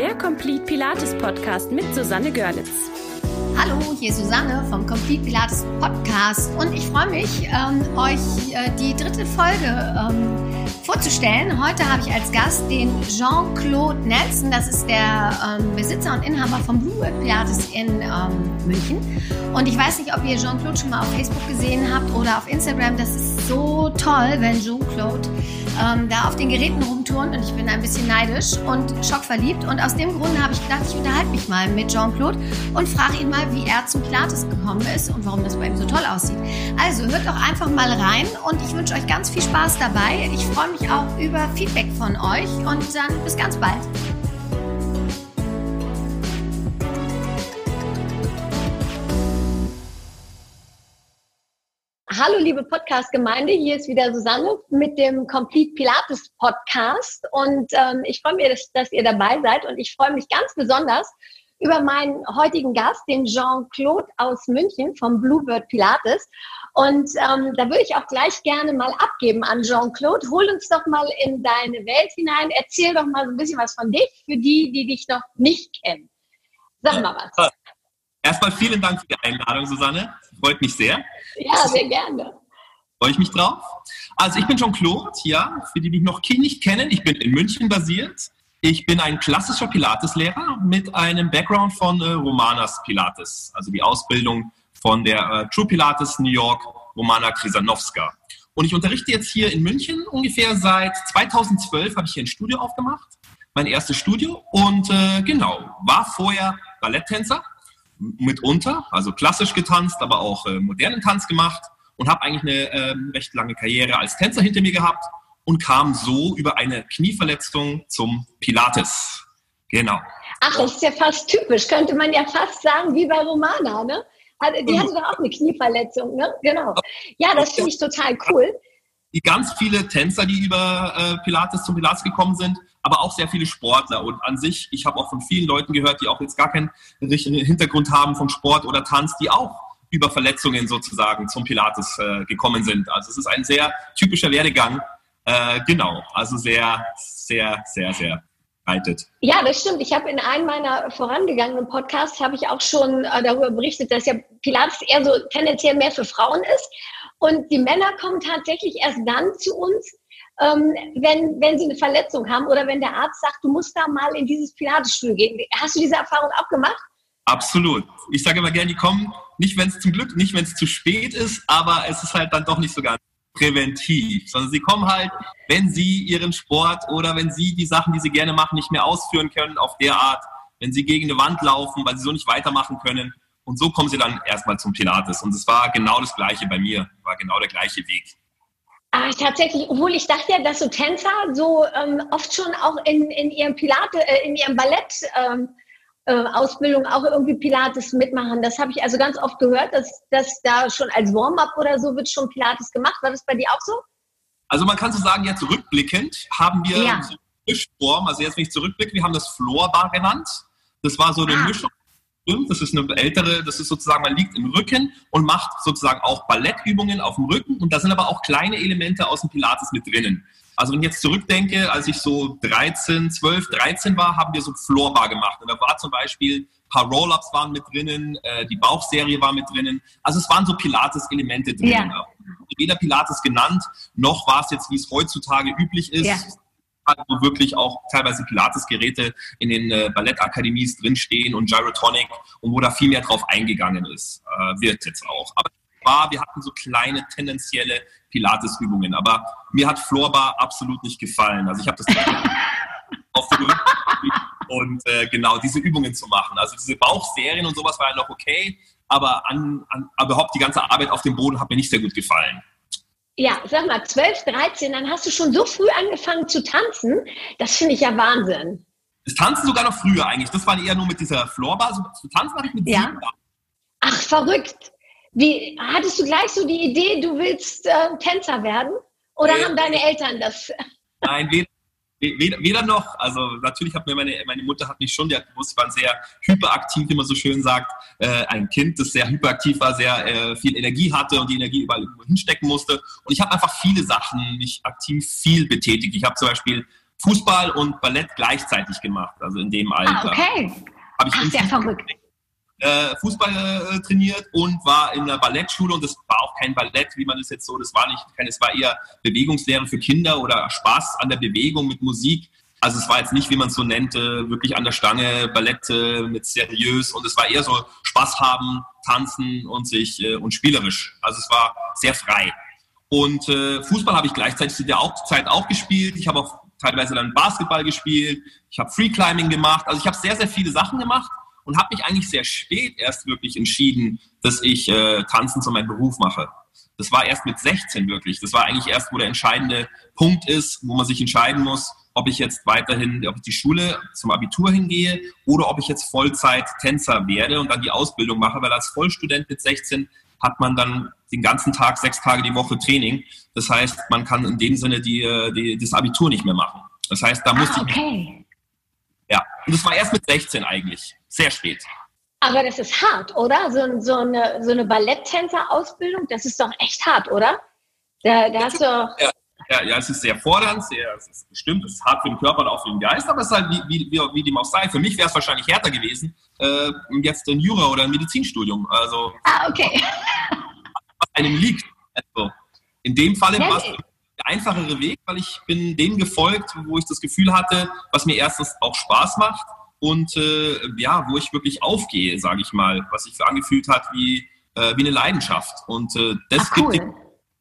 der Complete Pilates Podcast mit Susanne Görlitz. Hallo, hier ist Susanne vom Complete Pilates Podcast und ich freue mich, ähm, euch äh, die dritte Folge ähm, vorzustellen. Heute habe ich als Gast den Jean-Claude Nelson. Das ist der ähm, Besitzer und Inhaber von Blue World Pilates in ähm, München. Und ich weiß nicht, ob ihr Jean-Claude schon mal auf Facebook gesehen habt oder auf Instagram. Das ist so toll, wenn Jean-Claude ähm, da auf den Geräten rumturnt und ich bin ein bisschen neidisch und schockverliebt. Und aus dem Grunde habe ich gedacht, ich unterhalte mich mal mit Jean-Claude und frage ihn mal, wie er zum Pilates gekommen ist und warum das bei ihm so toll aussieht. Also hört doch einfach mal rein und ich wünsche euch ganz viel Spaß dabei. Ich freue mich auch über Feedback von euch und dann bis ganz bald. Hallo liebe Podcast-Gemeinde, hier ist wieder Susanne mit dem Complete Pilates Podcast und ähm, ich freue mich, dass, dass ihr dabei seid und ich freue mich ganz besonders über meinen heutigen Gast, den Jean-Claude aus München vom Bluebird Pilates. Und ähm, da würde ich auch gleich gerne mal abgeben an Jean-Claude. Hol uns doch mal in deine Welt hinein. Erzähl doch mal so ein bisschen was von dich für die, die dich noch nicht kennen. Sag mal was. Erstmal vielen Dank für die Einladung, Susanne. Freut mich sehr. Ja, sehr gerne. Freue ich mich drauf. Also ich bin Jean-Claude, ja, für die, die mich noch nicht kennen. Ich bin in München basiert. Ich bin ein klassischer Pilates-Lehrer mit einem Background von äh, Romanas Pilates, also die Ausbildung von der äh, True Pilates New York, Romana Krisanowska. Und ich unterrichte jetzt hier in München ungefähr seit 2012 habe ich hier ein Studio aufgemacht, mein erstes Studio und äh, genau, war vorher Balletttänzer mitunter, also klassisch getanzt, aber auch äh, modernen Tanz gemacht und habe eigentlich eine äh, recht lange Karriere als Tänzer hinter mir gehabt und kam so über eine Knieverletzung zum Pilates. Genau. Ach, das ist ja fast typisch, könnte man ja fast sagen, wie bei Romana, ne? Die hatte doch auch eine Knieverletzung, ne? Genau. Ja, das finde ich total cool. Die ganz viele Tänzer, die über äh, Pilates zum Pilates gekommen sind, aber auch sehr viele Sportler. Und an sich, ich habe auch von vielen Leuten gehört, die auch jetzt gar keinen Hintergrund haben von Sport oder Tanz, die auch über Verletzungen sozusagen zum Pilates äh, gekommen sind. Also es ist ein sehr typischer Werdegang. Äh, genau, also sehr, sehr, sehr, sehr verbreitet. Ja, das stimmt. Ich habe in einem meiner vorangegangenen Podcasts habe ich auch schon äh, darüber berichtet, dass ja Pilates eher so tendenziell mehr für Frauen ist. Und die Männer kommen tatsächlich erst dann zu uns, ähm, wenn, wenn sie eine Verletzung haben oder wenn der Arzt sagt, du musst da mal in dieses Pilatesstudio gehen. Hast du diese Erfahrung auch gemacht? Absolut. Ich sage immer gerne, die kommen nicht, wenn es zum Glück, nicht, wenn es zu spät ist, aber es ist halt dann doch nicht so ganz präventiv, sondern sie kommen halt, wenn sie ihren Sport oder wenn sie die Sachen, die sie gerne machen, nicht mehr ausführen können auf der Art, wenn sie gegen eine Wand laufen, weil sie so nicht weitermachen können. Und so kommen sie dann erstmal zum Pilates. Und es war genau das Gleiche bei mir, war genau der gleiche Weg. Ah, tatsächlich, obwohl ich dachte ja, dass so Tänzer so ähm, oft schon auch in, in ihrem Pilate, äh, in ihrem Ballett ähm, äh, Ausbildung auch irgendwie Pilates mitmachen. Das habe ich also ganz oft gehört, dass, dass da schon als Warm-up oder so wird schon Pilates gemacht. War das bei dir auch so? Also man kann so sagen, jetzt rückblickend haben wir ja. so Mischform, also jetzt wenn ich zurückblicke, wir haben das Floorbar genannt. Das war so eine ah. Mischung. Das ist eine ältere, das ist sozusagen, man liegt im Rücken und macht sozusagen auch Ballettübungen auf dem Rücken. Und da sind aber auch kleine Elemente aus dem Pilates mit drinnen. Also wenn ich jetzt zurückdenke, als ich so 13, 12, 13 war, haben wir so Floorbar gemacht. Und da war zum Beispiel ein paar Roll-Ups waren mit drinnen, äh, die Bauchserie war mit drinnen. Also es waren so Pilates-Elemente drinnen. Ja. Weder Pilates genannt, noch war es jetzt, wie es heutzutage üblich ist, ja wo wirklich auch teilweise Pilates-Geräte in den äh, Ballettakademies drinstehen und Gyrotonic und wo da viel mehr drauf eingegangen ist, äh, wird jetzt auch. Aber war, wir hatten so kleine tendenzielle Pilates-Übungen, aber mir hat Floorbar absolut nicht gefallen. Also ich habe das auf der und äh, genau diese Übungen zu machen. Also diese Bauchserien und sowas war ja noch okay, aber, an, an, aber überhaupt die ganze Arbeit auf dem Boden hat mir nicht sehr gut gefallen. Ja, sag mal, 12, 13, dann hast du schon so früh angefangen zu tanzen. Das finde ich ja Wahnsinn. Das Tanzen sogar noch früher eigentlich. Das war eher nur mit dieser Floorbar. Also, zu tanzen habe ich mit ja. sieben. Ach, verrückt. Wie, hattest du gleich so die Idee, du willst äh, Tänzer werden? Oder äh, haben deine Eltern das? Nein, weder, weder, weder, noch. Also natürlich hat mir meine, meine Mutter hat mich schon, die hat gewusst, ich war sehr hyperaktiv, wie man so schön sagt. Äh, ein Kind, das sehr hyperaktiv war, sehr äh, viel Energie hatte und die Energie überall hinstecken musste. Und ich habe einfach viele Sachen mich aktiv viel betätigt. Ich habe zum Beispiel Fußball und Ballett gleichzeitig gemacht, also in dem Alter. Ah, okay. Habe ich Ach, sehr verrückt. Äh, Fußball äh, trainiert und war in der Ballettschule und das war auch kein Ballett, wie man es jetzt so, das war nicht, es war eher Bewegungslehre für Kinder oder Spaß an der Bewegung mit Musik. Also es war jetzt nicht, wie man es so nennt, wirklich an der Stange, Ballette mit seriös und es war eher so Spaß haben, tanzen und sich äh, und spielerisch. Also es war sehr frei. Und äh, Fußball habe ich gleichzeitig zu der Zeit auch gespielt. Ich habe auch teilweise dann Basketball gespielt. Ich habe Free Climbing gemacht. Also ich habe sehr, sehr viele Sachen gemacht und habe mich eigentlich sehr spät erst wirklich entschieden, dass ich äh, Tanzen zu meinem Beruf mache. Das war erst mit 16 wirklich. Das war eigentlich erst, wo der entscheidende Punkt ist, wo man sich entscheiden muss, ob ich jetzt weiterhin, ob ich die Schule zum Abitur hingehe oder ob ich jetzt Vollzeit Tänzer werde und dann die Ausbildung mache, weil als Vollstudent mit 16 hat man dann den ganzen Tag, sechs Tage die Woche Training. Das heißt, man kann in dem Sinne die, die das Abitur nicht mehr machen. Das heißt, da musste ah, okay. ich. Ja, und das war erst mit 16 eigentlich. Sehr spät. Aber das ist hart, oder? So, so eine, so eine Balletttänzer-Ausbildung, das ist doch echt hart, oder? Da, da hast du ja, ja, ja, es ist sehr fordernd, sehr, es ist bestimmt, es ist hart für den Körper und auch für den Geist, aber es ist halt wie, wie, wie, dem auch sei. Für mich wäre es wahrscheinlich härter gewesen, äh, jetzt ein Jura oder ein Medizinstudium. Also, ah, okay. Was einem liegt. Also, in dem Falle ja, war es der einfachere Weg, weil ich bin dem gefolgt, wo ich das Gefühl hatte, was mir erstens auch Spaß macht und äh, ja, wo ich wirklich aufgehe, sage ich mal, was sich so angefühlt hat wie, äh, wie eine Leidenschaft. Und äh, das Ach, cool. gibt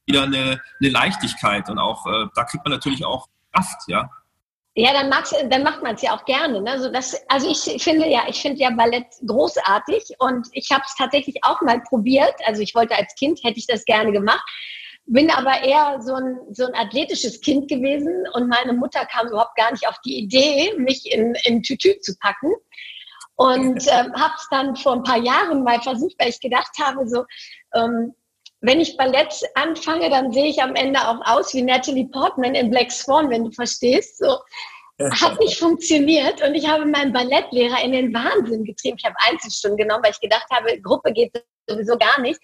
wieder eine, eine Leichtigkeit und auch äh, da kriegt man natürlich auch Kraft, ja. Ja, dann, mag's, dann macht man es ja auch gerne. Ne? Also, das, also ich finde ja, ich finde ja Ballett großartig und ich habe es tatsächlich auch mal probiert. Also ich wollte als Kind, hätte ich das gerne gemacht, bin aber eher so ein, so ein athletisches Kind gewesen und meine Mutter kam überhaupt gar nicht auf die Idee, mich in, in Tütü zu packen. Und ähm, habe es dann vor ein paar Jahren mal versucht, weil ich gedacht habe, so, ähm, wenn ich Ballett anfange, dann sehe ich am Ende auch aus wie Natalie Portman in Black Swan, wenn du verstehst. So hat nicht funktioniert und ich habe meinen Ballettlehrer in den Wahnsinn getrieben. Ich habe Einzelstunden genommen, weil ich gedacht habe, Gruppe geht sowieso gar nicht.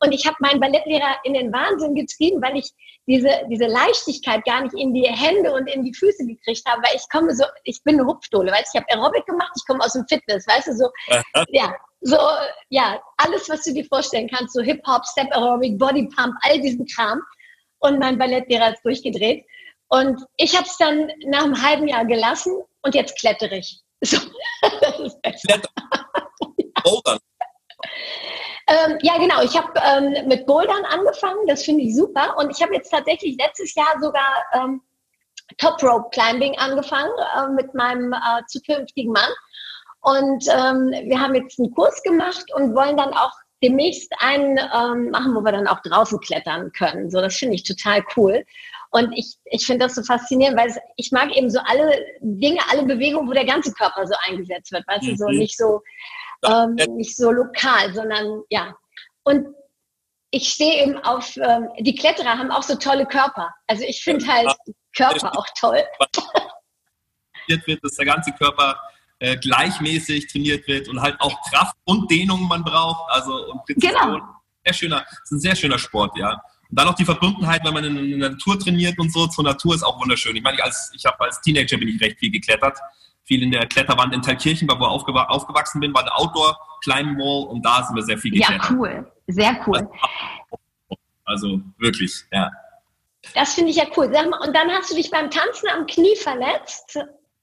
Und ich habe meinen Ballettlehrer in den Wahnsinn getrieben, weil ich diese, diese Leichtigkeit gar nicht in die Hände und in die Füße gekriegt habe, weil ich komme so, ich bin eine Hupfdohle, weißt du, ich habe Aerobic gemacht, ich komme aus dem Fitness, weißt du, so, ja, so, ja, alles, was du dir vorstellen kannst, so Hip-Hop, Step Aerobic, Body Pump, all diesen Kram. Und mein Ballettlehrer ist durchgedreht. Und ich habe es dann nach einem halben Jahr gelassen und jetzt klettere ich. So, das ist besser. Bouldern. ähm, ja, genau. Ich habe ähm, mit Bouldern angefangen. Das finde ich super. Und ich habe jetzt tatsächlich letztes Jahr sogar ähm, Top Rope Climbing angefangen äh, mit meinem äh, zukünftigen Mann. Und ähm, wir haben jetzt einen Kurs gemacht und wollen dann auch demnächst einen ähm, machen, wo wir dann auch draußen klettern können. So, das finde ich total cool. Und ich, ich finde das so faszinierend, weil es, ich mag eben so alle Dinge, alle Bewegungen, wo der ganze Körper so eingesetzt wird. Weißt mhm. du, so mhm. nicht so, ähm, nicht so lokal, sondern ja. Und ich stehe eben auf, ähm, die Kletterer haben auch so tolle Körper. Also ich finde halt Körper auch toll. wird, dass der ganze Körper äh, gleichmäßig trainiert wird und halt auch Kraft und Dehnung man braucht. Also und. Genau. Sehr schöner, ist ein sehr schöner Sport, ja. Und dann noch die Verbundenheit, wenn man in, der Natur trainiert und so. Zur Natur ist auch wunderschön. Ich meine, als, ich habe als Teenager bin ich recht viel geklettert. Viel in der Kletterwand in Thalkirchen, wo ich aufgewachsen bin, war eine Outdoor Climbing Wall und da sind wir sehr viel geklettert. Ja, cool. Sehr cool. Also wirklich, ja. Das finde ich ja cool. Und dann hast du dich beim Tanzen am Knie verletzt.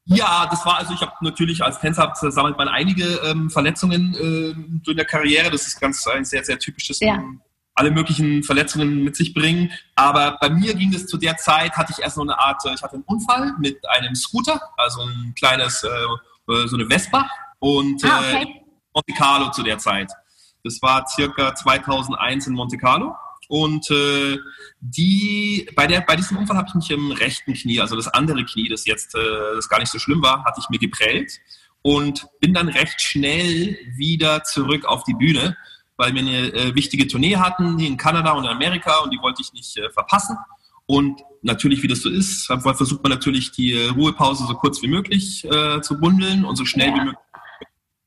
Ja, das war also, ich habe natürlich als Tänzer sammelt man einige ähm, Verletzungen äh, in der Karriere. Das ist ganz ein sehr, sehr typisches, ja. alle möglichen Verletzungen mit sich bringen. Aber bei mir ging es zu der Zeit, hatte ich erst so eine Art, ich hatte einen Unfall mit einem Scooter, also ein kleines, äh, äh so eine Vespa und ah, okay. äh, Monte Carlo zu der Zeit. Das war circa 2001 in Monte Carlo. Und äh, die, bei, der, bei diesem Unfall habe ich mich im rechten Knie, also das andere Knie, das jetzt äh, das gar nicht so schlimm war, hatte ich mir geprellt und bin dann recht schnell wieder zurück auf die Bühne, weil wir eine äh, wichtige Tournee hatten, die in Kanada und in Amerika und die wollte ich nicht äh, verpassen. Und natürlich, wie das so ist, versucht man natürlich die äh, Ruhepause so kurz wie möglich äh, zu bundeln und so schnell wie möglich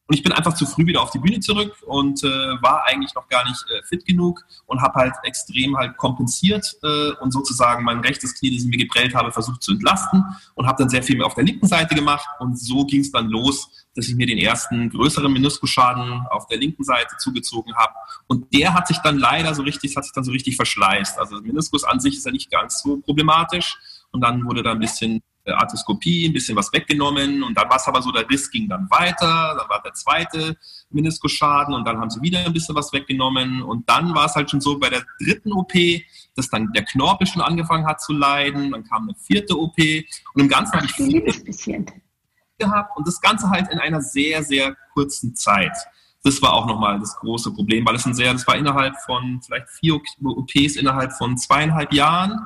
Und ich bin einfach zu früh wieder auf die Bühne zurück und äh, war eigentlich noch gar nicht äh, fit genug und habe halt extrem halt kompensiert äh, und sozusagen mein rechtes Knie, das ich mir geprellt habe, versucht zu entlasten und habe dann sehr viel mehr auf der linken Seite gemacht. Und so ging es dann los, dass ich mir den ersten größeren Meniskusschaden auf der linken Seite zugezogen habe und der hat sich dann leider so richtig, hat sich dann so richtig verschleißt. Also Meniskus an sich ist ja nicht ganz so problematisch. Und dann wurde da ein bisschen Arthroskopie, ein bisschen was weggenommen und dann war es aber so, der Riss ging dann weiter, dann war der zweite Meniskusschaden und dann haben sie wieder ein bisschen was weggenommen und dann war es halt schon so bei der dritten OP, dass dann der Knorpel schon angefangen hat zu leiden, dann kam eine vierte OP und im Ganzen habe ich viel gehabt und das Ganze halt in einer sehr, sehr kurzen Zeit. Das war auch nochmal das große Problem, weil es ein sehr, das war innerhalb von vielleicht vier OPs innerhalb von zweieinhalb Jahren.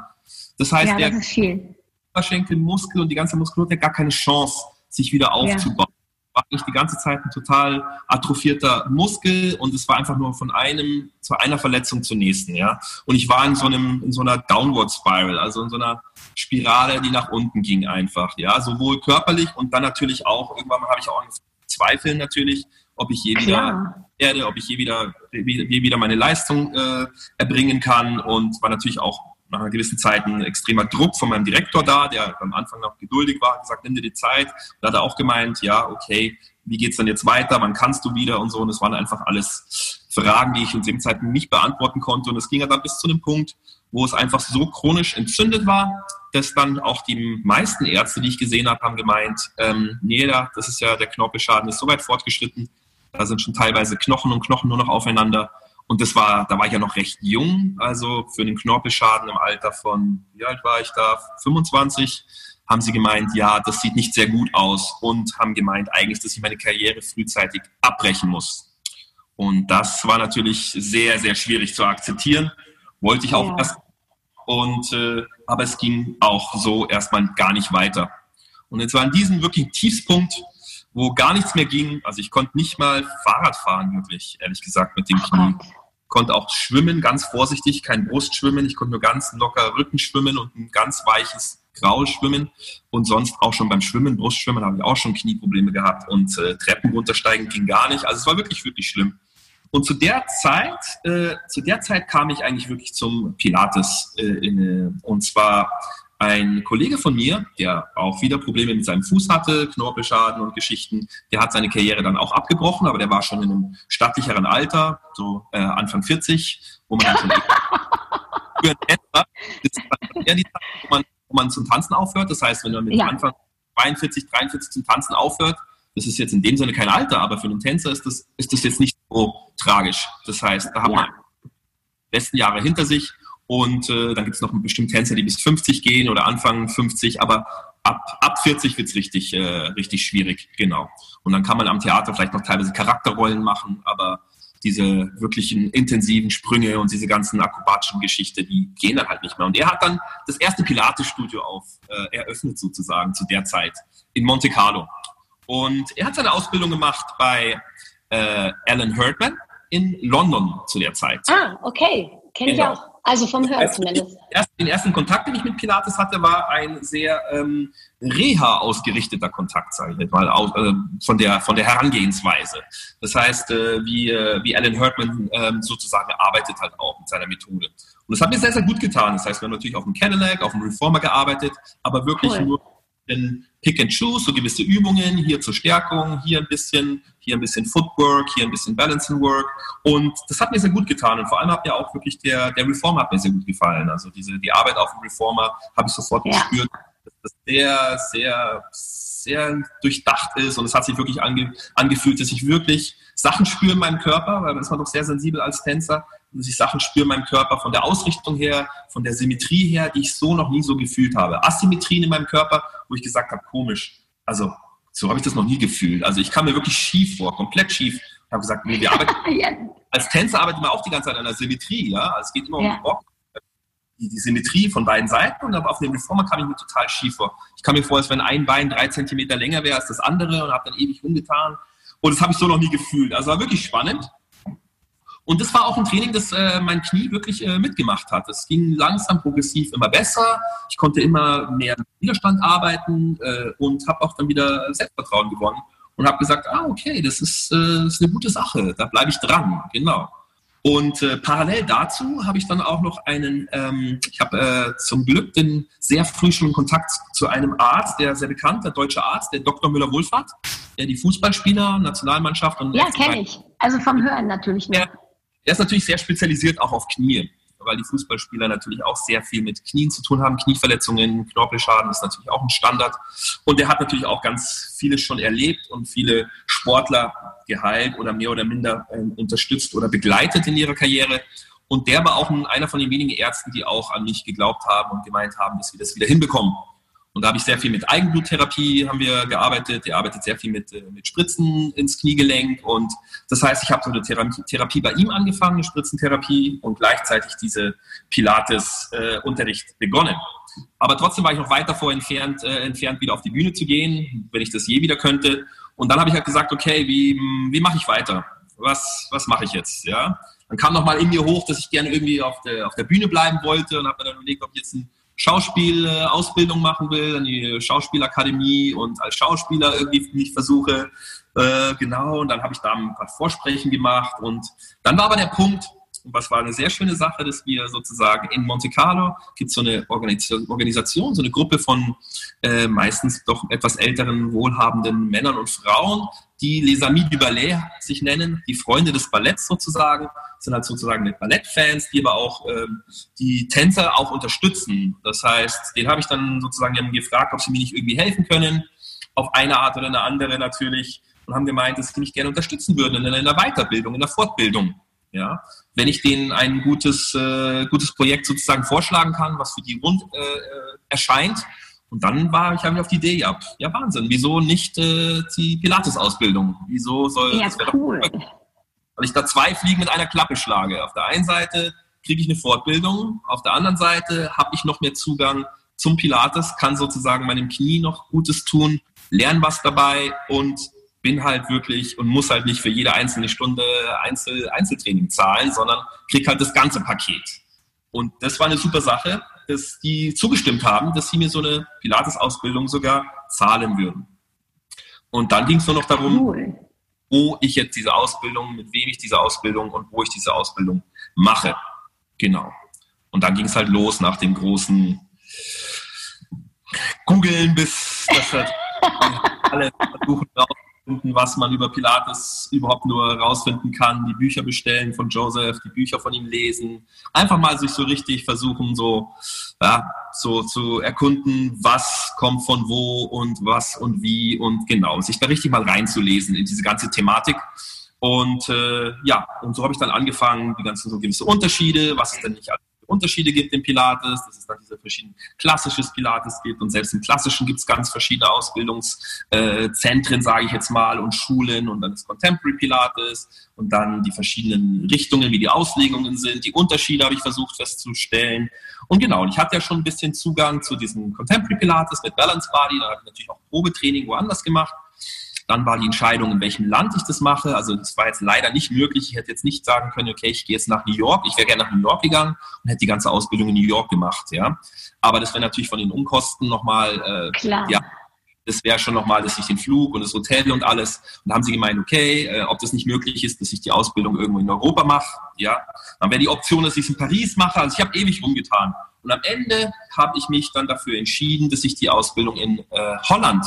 Das heißt, ja, das der, ist viel Oberschenkelmuskel und die ganze Muskulatur hat gar keine Chance, sich wieder aufzubauen. Ja. War eigentlich die ganze Zeit ein total atrophierter Muskel und es war einfach nur von einem zu einer Verletzung zur nächsten, ja. Und ich war in so einem, in so einer Downward Spiral, also in so einer Spirale, die nach unten ging einfach, ja. Sowohl körperlich und dann natürlich auch, irgendwann habe ich auch Zweifel natürlich, ob ich je wieder werde, ob ich je wieder, je wieder meine Leistung äh, erbringen kann und war natürlich auch nach einer gewissen Zeit ein extremer Druck von meinem Direktor da, der am Anfang noch geduldig war, gesagt, nimm dir die Zeit. Da hat er auch gemeint, ja, okay, wie geht's dann jetzt weiter? Wann kannst du wieder und so? Und es waren einfach alles Fragen, die ich in dem Zeitpunkt nicht beantworten konnte. Und es ging ja dann bis zu einem Punkt, wo es einfach so chronisch entzündet war, dass dann auch die meisten Ärzte, die ich gesehen habe, haben gemeint, ähm, nee, das ist ja der Knorpelschaden ist so weit fortgeschritten, da sind schon teilweise Knochen und Knochen nur noch aufeinander. Und das war, da war ich ja noch recht jung, also für den Knorpelschaden im Alter von, wie alt war ich da? 25, haben sie gemeint, ja, das sieht nicht sehr gut aus und haben gemeint eigentlich, dass ich meine Karriere frühzeitig abbrechen muss. Und das war natürlich sehr, sehr schwierig zu akzeptieren. Wollte ich auch ja. erst. Und, äh, aber es ging auch so erstmal gar nicht weiter. Und jetzt war an diesem wirklich Tiefspunkt, wo gar nichts mehr ging. Also ich konnte nicht mal Fahrrad fahren, wirklich, ehrlich gesagt, mit dem Knie. Konnte auch schwimmen, ganz vorsichtig, kein Brustschwimmen. Ich konnte nur ganz locker Rücken schwimmen und ein ganz weiches Graul schwimmen. Und sonst auch schon beim Schwimmen, Brustschwimmen, habe ich auch schon Knieprobleme gehabt. Und äh, Treppen runtersteigen ging gar nicht. Also es war wirklich, wirklich schlimm. Und zu der Zeit, äh, zu der Zeit kam ich eigentlich wirklich zum Pilates. Äh, in, und zwar ein Kollege von mir, der auch wieder Probleme mit seinem Fuß hatte, Knorpelschaden und Geschichten, der hat seine Karriere dann auch abgebrochen, aber der war schon in einem stattlicheren Alter, so äh, Anfang 40, wo man dann schon für einen Tänzer ist eher die Zeit, wo man, wo man zum Tanzen aufhört. Das heißt, wenn man mit ja. Anfang 42, 43 zum Tanzen aufhört, das ist jetzt in dem Sinne kein Alter, aber für einen Tänzer ist das, ist das jetzt nicht so tragisch. Das heißt, da hat ja. man die besten Jahre hinter sich und äh, dann gibt es noch bestimmt Tänzer, die bis 50 gehen oder anfangen 50, aber ab, ab 40 wird es richtig, äh, richtig schwierig, genau. Und dann kann man am Theater vielleicht noch teilweise Charakterrollen machen, aber diese wirklichen intensiven Sprünge und diese ganzen akrobatischen Geschichte, die gehen dann halt nicht mehr. Und er hat dann das erste Pilates-Studio auf äh, eröffnet sozusagen zu der Zeit in Monte Carlo. Und er hat seine Ausbildung gemacht bei äh, Alan Herdman in London zu der Zeit. Ah, okay. Kenne genau. ich auch. Also vom Hören zumindest. Den ersten Kontakt, den ich mit Pilates hatte, war ein sehr ähm, reha ausgerichteter Kontakt, sage ich jetzt mal, aus, äh, von, der, von der Herangehensweise. Das heißt, äh, wie, äh, wie Alan Hurtman äh, sozusagen arbeitet halt auch mit seiner Methode. Und das hat mir sehr, sehr gut getan. Das heißt, wir haben natürlich auf dem Cadillac, auf dem Reformer gearbeitet, aber wirklich cool. nur in Pick and Choose, so gewisse Übungen, hier zur Stärkung, hier ein bisschen, hier ein bisschen Footwork, hier ein bisschen Balancing Work. Und das hat mir sehr gut getan. Und vor allem hat mir auch wirklich der, der Reformer hat mir sehr gut gefallen. Also diese, die Arbeit auf dem Reformer habe ich sofort ja. gespürt, dass das sehr, sehr, sehr durchdacht ist. Und es hat sich wirklich ange, angefühlt, dass ich wirklich Sachen spüre in meinem Körper, weil man ist man doch sehr sensibel als Tänzer, dass ich Sachen spüre in meinem Körper von der Ausrichtung her, von der Symmetrie her, die ich so noch nie so gefühlt habe. Asymmetrien in meinem Körper, wo ich gesagt habe, komisch. Also so habe ich das noch nie gefühlt. Also ich kam mir wirklich schief vor, komplett schief. Ich habe gesagt, nee, wir arbeiten, ja. als Tänzer arbeitet man auch die ganze Zeit an der Symmetrie. Ja? Also es geht immer ja. um den Bock, die, die, Symmetrie von beiden Seiten. Und auf dem Reformer kam ich mir total schief vor. Ich kam mir vor, als wenn ein Bein drei Zentimeter länger wäre als das andere und habe dann ewig umgetan. Und das habe ich so noch nie gefühlt. Also war wirklich spannend. Und das war auch ein Training, das äh, mein Knie wirklich äh, mitgemacht hat. Es ging langsam, progressiv immer besser. Ich konnte immer mehr Widerstand arbeiten äh, und habe auch dann wieder Selbstvertrauen gewonnen. und habe gesagt, ah, okay, das ist, äh, ist eine gute Sache, da bleibe ich dran, genau. Und äh, parallel dazu habe ich dann auch noch einen, ähm, ich habe äh, zum Glück den sehr früh schon Kontakt zu einem Arzt, der sehr bekannt, der deutsche Arzt, der Dr. Müller-Wohlfahrt, der die Fußballspieler, Nationalmannschaft und... Ja, kenne ich. Also vom Hören natürlich nur. Der, der ist natürlich sehr spezialisiert auch auf Knie weil die Fußballspieler natürlich auch sehr viel mit Knien zu tun haben. Knieverletzungen, Knorpelschaden ist natürlich auch ein Standard. Und der hat natürlich auch ganz vieles schon erlebt und viele Sportler geheilt oder mehr oder minder äh, unterstützt oder begleitet in ihrer Karriere. Und der war auch einer von den wenigen Ärzten, die auch an mich geglaubt haben und gemeint haben, dass wir das wieder hinbekommen. Und da habe ich sehr viel mit Eigenbluttherapie haben wir gearbeitet. Er arbeitet sehr viel mit, äh, mit Spritzen ins Kniegelenk. Und das heißt, ich habe so eine Therapie bei ihm angefangen, eine Spritzentherapie und gleichzeitig diese Pilates-Unterricht begonnen. Aber trotzdem war ich noch weit davor entfernt, äh, entfernt, wieder auf die Bühne zu gehen, wenn ich das je wieder könnte. Und dann habe ich halt gesagt, okay, wie, wie mache ich weiter? Was, was mache ich jetzt? Ja? Dann kam nochmal in mir hoch, dass ich gerne irgendwie auf der, auf der Bühne bleiben wollte und habe mir dann überlegt, ob ich jetzt ein Schauspielausbildung machen will, an die Schauspielakademie und als Schauspieler irgendwie mich versuche. Äh, genau, und dann habe ich da ein paar Vorsprechen gemacht. Und dann war aber der Punkt, und was war eine sehr schöne Sache, dass wir sozusagen in Monte Carlo gibt es so eine Organisation, so eine Gruppe von äh, meistens doch etwas älteren, wohlhabenden Männern und Frauen, die Les Amis du Ballet sich nennen, die Freunde des Balletts sozusagen, sind halt sozusagen Ballettfans, die aber auch ähm, die Tänzer auch unterstützen. Das heißt, den habe ich dann sozusagen gefragt, ob sie mir nicht irgendwie helfen können, auf eine Art oder eine andere natürlich, und haben gemeint, dass sie mich gerne unterstützen würden in einer Weiterbildung, in der Fortbildung. Ja, wenn ich denen ein gutes, äh, gutes Projekt sozusagen vorschlagen kann, was für die rund äh, äh erscheint. Und dann war ich, habe auf die Idee gehabt, ja Wahnsinn, wieso nicht äh, die Pilates-Ausbildung? Wieso soll ja, das cool. Weil ich da zwei Fliegen mit einer Klappe schlage. Auf der einen Seite kriege ich eine Fortbildung, auf der anderen Seite habe ich noch mehr Zugang zum Pilates, kann sozusagen meinem Knie noch Gutes tun, lerne was dabei und bin halt wirklich und muss halt nicht für jede einzelne Stunde Einzel Einzeltraining zahlen, sondern krieg halt das ganze Paket. Und das war eine super Sache, dass die zugestimmt haben, dass sie mir so eine Pilates-Ausbildung sogar zahlen würden. Und dann ging es nur noch darum, cool. wo ich jetzt diese Ausbildung, mit wem ich diese Ausbildung und wo ich diese Ausbildung mache. Genau. Und dann ging es halt los nach dem großen Googeln, bis das halt alle versuchen was man über Pilates überhaupt nur rausfinden kann, die Bücher bestellen von Joseph, die Bücher von ihm lesen, einfach mal sich so richtig versuchen, so, ja, so zu erkunden, was kommt von wo und was und wie und genau, sich da richtig mal reinzulesen in diese ganze Thematik. Und äh, ja, und so habe ich dann angefangen, die ganzen so gewisse Unterschiede, was es denn nicht alles Unterschiede gibt im Pilates, dass es dann diese verschiedenen klassisches Pilates gibt und selbst im klassischen gibt es ganz verschiedene Ausbildungszentren, äh, sage ich jetzt mal, und Schulen und dann das Contemporary Pilates und dann die verschiedenen Richtungen, wie die Auslegungen sind, die Unterschiede habe ich versucht festzustellen. Und genau, ich hatte ja schon ein bisschen Zugang zu diesem Contemporary Pilates mit Balance Body, da habe ich natürlich auch Probetraining woanders gemacht. Dann war die Entscheidung, in welchem Land ich das mache. Also das war jetzt leider nicht möglich. Ich hätte jetzt nicht sagen können, okay, ich gehe jetzt nach New York. Ich wäre gerne nach New York gegangen und hätte die ganze Ausbildung in New York gemacht. Ja, aber das wäre natürlich von den Unkosten nochmal, äh, Klar. ja, das wäre schon nochmal, dass ich den Flug und das Hotel und alles. Und da haben sie gemeint, okay, äh, ob das nicht möglich ist, dass ich die Ausbildung irgendwo in Europa mache. Ja, dann wäre die Option, dass ich es in Paris mache. Also ich habe ewig rumgetan. Und am Ende habe ich mich dann dafür entschieden, dass ich die Ausbildung in äh, Holland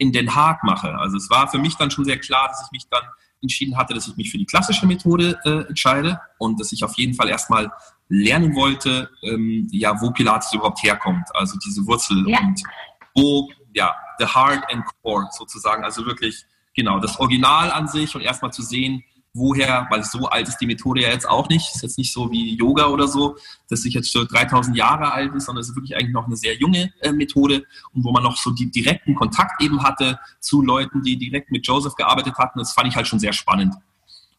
in Den Haag mache. Also es war für mich dann schon sehr klar, dass ich mich dann entschieden hatte, dass ich mich für die klassische Methode äh, entscheide und dass ich auf jeden Fall erstmal lernen wollte, ähm, ja, wo Pilates überhaupt herkommt, also diese Wurzel ja. und wo, ja, the heart and core sozusagen, also wirklich, genau, das Original an sich und erstmal zu sehen, woher, weil so alt ist die Methode ja jetzt auch nicht, ist jetzt nicht so wie Yoga oder so, dass sich jetzt schon 3000 Jahre alt ist, sondern es ist wirklich eigentlich noch eine sehr junge äh, Methode und wo man noch so die direkten Kontakt eben hatte zu Leuten, die direkt mit Joseph gearbeitet hatten, das fand ich halt schon sehr spannend.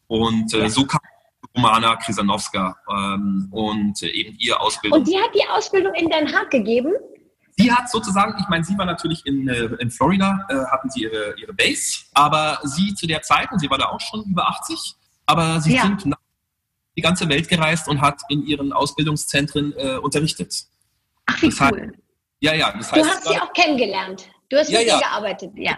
Und äh, so kam Romana Krisanowska ähm, und äh, eben ihr Ausbildung. Und die hat die Ausbildung in Den Haag gegeben? Sie hat sozusagen, ich meine, sie war natürlich in, äh, in Florida, äh, hatten sie ihre, ihre Base, aber sie zu der Zeit, und sie war da auch schon über 80, aber sie ja. sind die ganze Welt gereist und hat in ihren Ausbildungszentren äh, unterrichtet. Ach, wie das cool. Heißt, ja, ja. Das heißt, du hast sie auch kennengelernt. Du hast ja, mit ja. ihr gearbeitet, ja.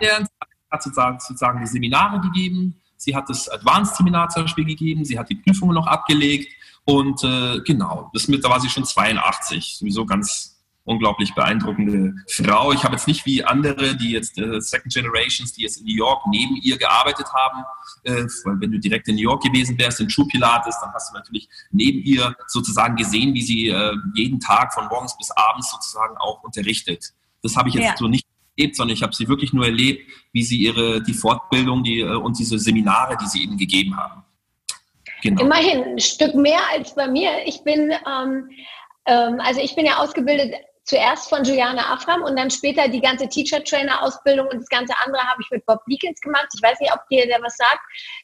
hat sozusagen, sozusagen die Seminare gegeben, sie hat das Advanced-Seminar zum Beispiel gegeben, sie hat die Prüfungen noch abgelegt und äh, genau, das mit, da war sie schon 82, sowieso ganz unglaublich beeindruckende Frau. Ich habe jetzt nicht wie andere, die jetzt äh, Second Generations, die jetzt in New York neben ihr gearbeitet haben, äh, weil wenn du direkt in New York gewesen wärst, in True Pilates, dann hast du natürlich neben ihr sozusagen gesehen, wie sie äh, jeden Tag von morgens bis abends sozusagen auch unterrichtet. Das habe ich jetzt ja. so nicht erlebt, sondern ich habe sie wirklich nur erlebt, wie sie ihre die Fortbildung die, äh, und diese Seminare, die sie eben gegeben haben. Genau. Immerhin ein Stück mehr als bei mir. Ich bin ähm, ähm, also ich bin ja ausgebildet zuerst von Juliane Afram und dann später die ganze Teacher-Trainer-Ausbildung und das ganze andere habe ich mit Bob Beakins gemacht. Ich weiß nicht, ob dir der was sagt.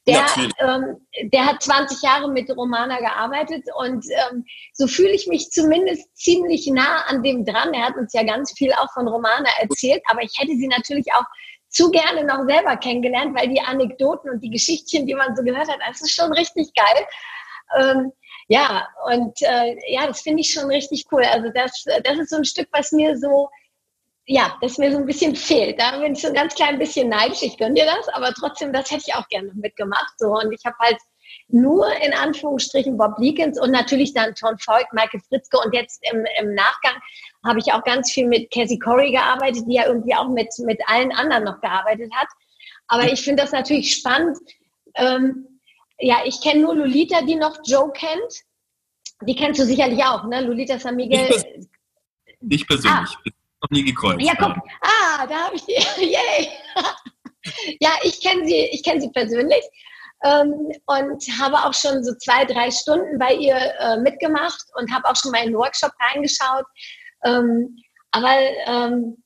Der, ähm, der hat 20 Jahre mit Romana gearbeitet und ähm, so fühle ich mich zumindest ziemlich nah an dem dran. Er hat uns ja ganz viel auch von Romana erzählt, aber ich hätte sie natürlich auch zu gerne noch selber kennengelernt, weil die Anekdoten und die Geschichtchen, die man so gehört hat, das ist schon richtig geil. Ähm, ja, und äh, ja, das finde ich schon richtig cool. Also das, das ist so ein Stück, was mir so, ja, das mir so ein bisschen fehlt. Da bin ich so ein ganz klein bisschen neidisch. Ich gönne dir das, aber trotzdem, das hätte ich auch gerne mitgemacht. So und ich habe halt nur in Anführungsstrichen Bob Leakins und natürlich dann Tom Voigt, Michael Fritzke und jetzt im, im Nachgang habe ich auch ganz viel mit Cassie Corey gearbeitet, die ja irgendwie auch mit, mit allen anderen noch gearbeitet hat. Aber ich finde das natürlich spannend, ähm, ja, ich kenne nur Lolita, die noch Joe kennt. Die kennst du sicherlich auch, ne? Lolita San Miguel. Ich, pers ich persönlich. Ah. Bin noch nie gekreuzt. Ja, guck. Ah, da habe ich die. Yay! ja, ich kenne sie, ich kenne sie persönlich. Ähm, und habe auch schon so zwei, drei Stunden bei ihr äh, mitgemacht und habe auch schon mal in den Workshop reingeschaut. Ähm, aber ähm,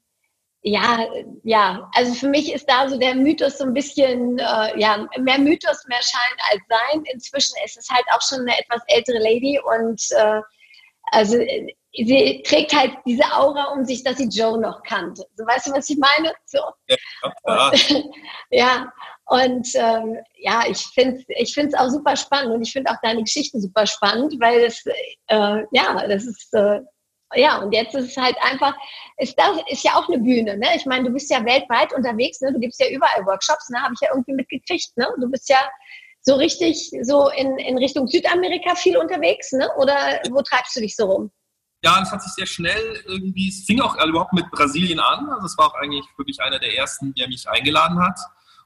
ja, ja, also für mich ist da so der Mythos so ein bisschen, äh, ja, mehr Mythos, mehr Schein als Sein. Inzwischen ist es halt auch schon eine etwas ältere Lady und äh, also sie trägt halt diese Aura um sich, dass sie Joe noch kannte. So weißt du, was ich meine? So. Ja, und, ja, und ähm, ja, ich finde es ich find's auch super spannend und ich finde auch deine Geschichte super spannend, weil es, äh, ja, das ist äh, ja, und jetzt ist es halt einfach, ist das ist ja auch eine Bühne, ne? Ich meine, du bist ja weltweit unterwegs, ne? Du gibst ja überall Workshops, ne? Habe ich ja irgendwie mitgekriegt, ne? Du bist ja so richtig so in, in Richtung Südamerika viel unterwegs, ne? Oder wo treibst du dich so rum? Ja, das hat sich sehr schnell irgendwie, es fing auch überhaupt mit Brasilien an. Also es war auch eigentlich wirklich einer der ersten, der mich eingeladen hat.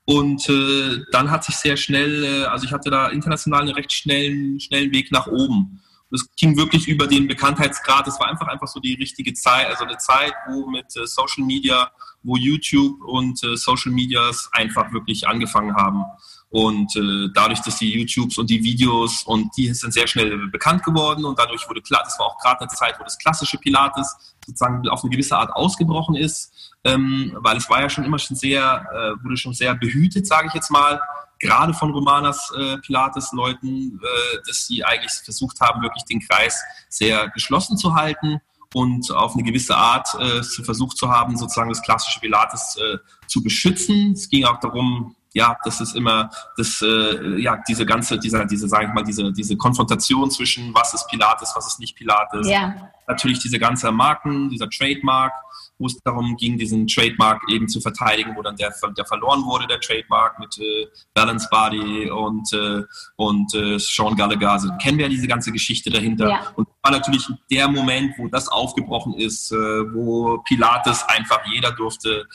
Und äh, dann hat sich sehr schnell, äh, also ich hatte da international einen recht schnellen, schnellen Weg nach oben. Das ging wirklich über den Bekanntheitsgrad. Es war einfach einfach so die richtige Zeit, also eine Zeit, wo mit äh, Social Media, wo YouTube und äh, Social Medias einfach wirklich angefangen haben. Und äh, dadurch, dass die YouTubes und die Videos und die sind sehr schnell bekannt geworden und dadurch wurde klar, das war auch gerade eine Zeit, wo das klassische Pilates sozusagen auf eine gewisse Art ausgebrochen ist, ähm, weil es war ja schon immer schon sehr, wurde schon sehr behütet, sage ich jetzt mal gerade von Romanas äh, Pilates-Leuten, äh, dass sie eigentlich versucht haben, wirklich den Kreis sehr geschlossen zu halten und auf eine gewisse Art äh, versucht zu haben, sozusagen das klassische Pilates äh, zu beschützen. Es ging auch darum, ja, das ist immer das, äh, ja, diese ganze, dieser, diese, sage ich mal, diese, diese Konfrontation zwischen was ist Pilates, was ist nicht Pilates. Ja. Natürlich diese ganze Marken, dieser Trademark, wo es darum ging, diesen Trademark eben zu verteidigen, wo dann der, der verloren wurde, der Trademark mit äh, Balance Body und, äh, und äh, Sean Gallagher. Also kennen wir ja diese ganze Geschichte dahinter. Ja. Und war natürlich der Moment, wo das aufgebrochen ist, äh, wo Pilates einfach jeder durfte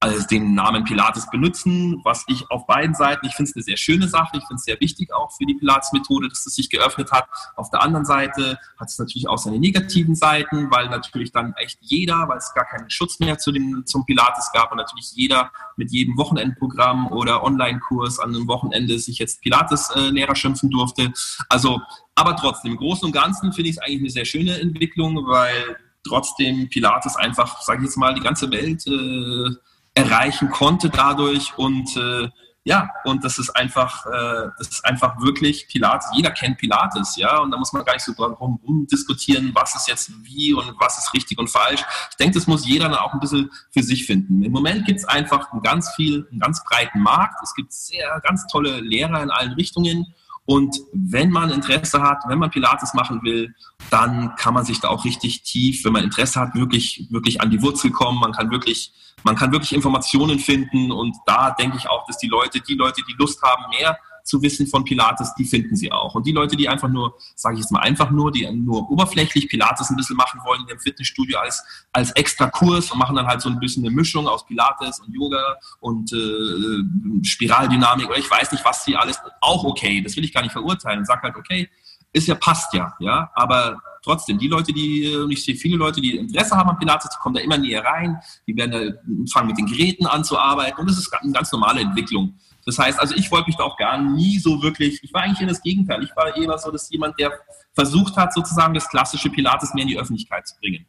also den Namen Pilates benutzen, was ich auf beiden Seiten, ich finde es eine sehr schöne Sache, ich finde es sehr wichtig auch für die Pilates-Methode, dass es sich geöffnet hat. Auf der anderen Seite hat es natürlich auch seine negativen Seiten, weil natürlich dann echt jeder, weil es gar keinen Schutz mehr zu dem, zum Pilates gab und natürlich jeder mit jedem Wochenendprogramm oder Online-Kurs an einem Wochenende sich jetzt Pilates-Lehrer schimpfen durfte. Also, aber trotzdem, im Großen und Ganzen finde ich es eigentlich eine sehr schöne Entwicklung, weil trotzdem Pilates einfach, sage ich jetzt mal, die ganze Welt äh, erreichen konnte dadurch und äh, ja, und das ist einfach, äh, das ist einfach wirklich Pilates. Jeder kennt Pilates, ja, und da muss man gar nicht so drum diskutieren, was ist jetzt wie und was ist richtig und falsch. Ich denke, das muss jeder dann auch ein bisschen für sich finden. Im Moment gibt es einfach einen ganz viel, einen ganz breiten Markt. Es gibt sehr, ganz tolle Lehrer in allen Richtungen Und wenn man Interesse hat, wenn man Pilates machen will, dann kann man sich da auch richtig tief, wenn man Interesse hat, wirklich, wirklich an die Wurzel kommen. Man kann wirklich, man kann wirklich Informationen finden. Und da denke ich auch, dass die Leute, die Leute, die Lust haben, mehr zu wissen von Pilates, die finden sie auch. Und die Leute, die einfach nur, sage ich jetzt mal einfach nur, die nur oberflächlich Pilates ein bisschen machen wollen in ihrem Fitnessstudio als, als extra Kurs und machen dann halt so ein bisschen eine Mischung aus Pilates und Yoga und äh, Spiraldynamik oder ich weiß nicht, was sie alles, auch okay. Das will ich gar nicht verurteilen. Sag halt, okay, ist ja, passt ja, ja, aber trotzdem, die Leute, die, ich sehe viele Leute, die Interesse haben an Pilates, die kommen da immer näher rein, die werden da, fangen mit den Geräten an zu arbeiten und das ist eine ganz normale Entwicklung. Das heißt, also ich wollte mich da auch gar nie so wirklich, ich war eigentlich eher das Gegenteil. Ich war eher so, dass jemand, der versucht hat, sozusagen das klassische Pilates mehr in die Öffentlichkeit zu bringen.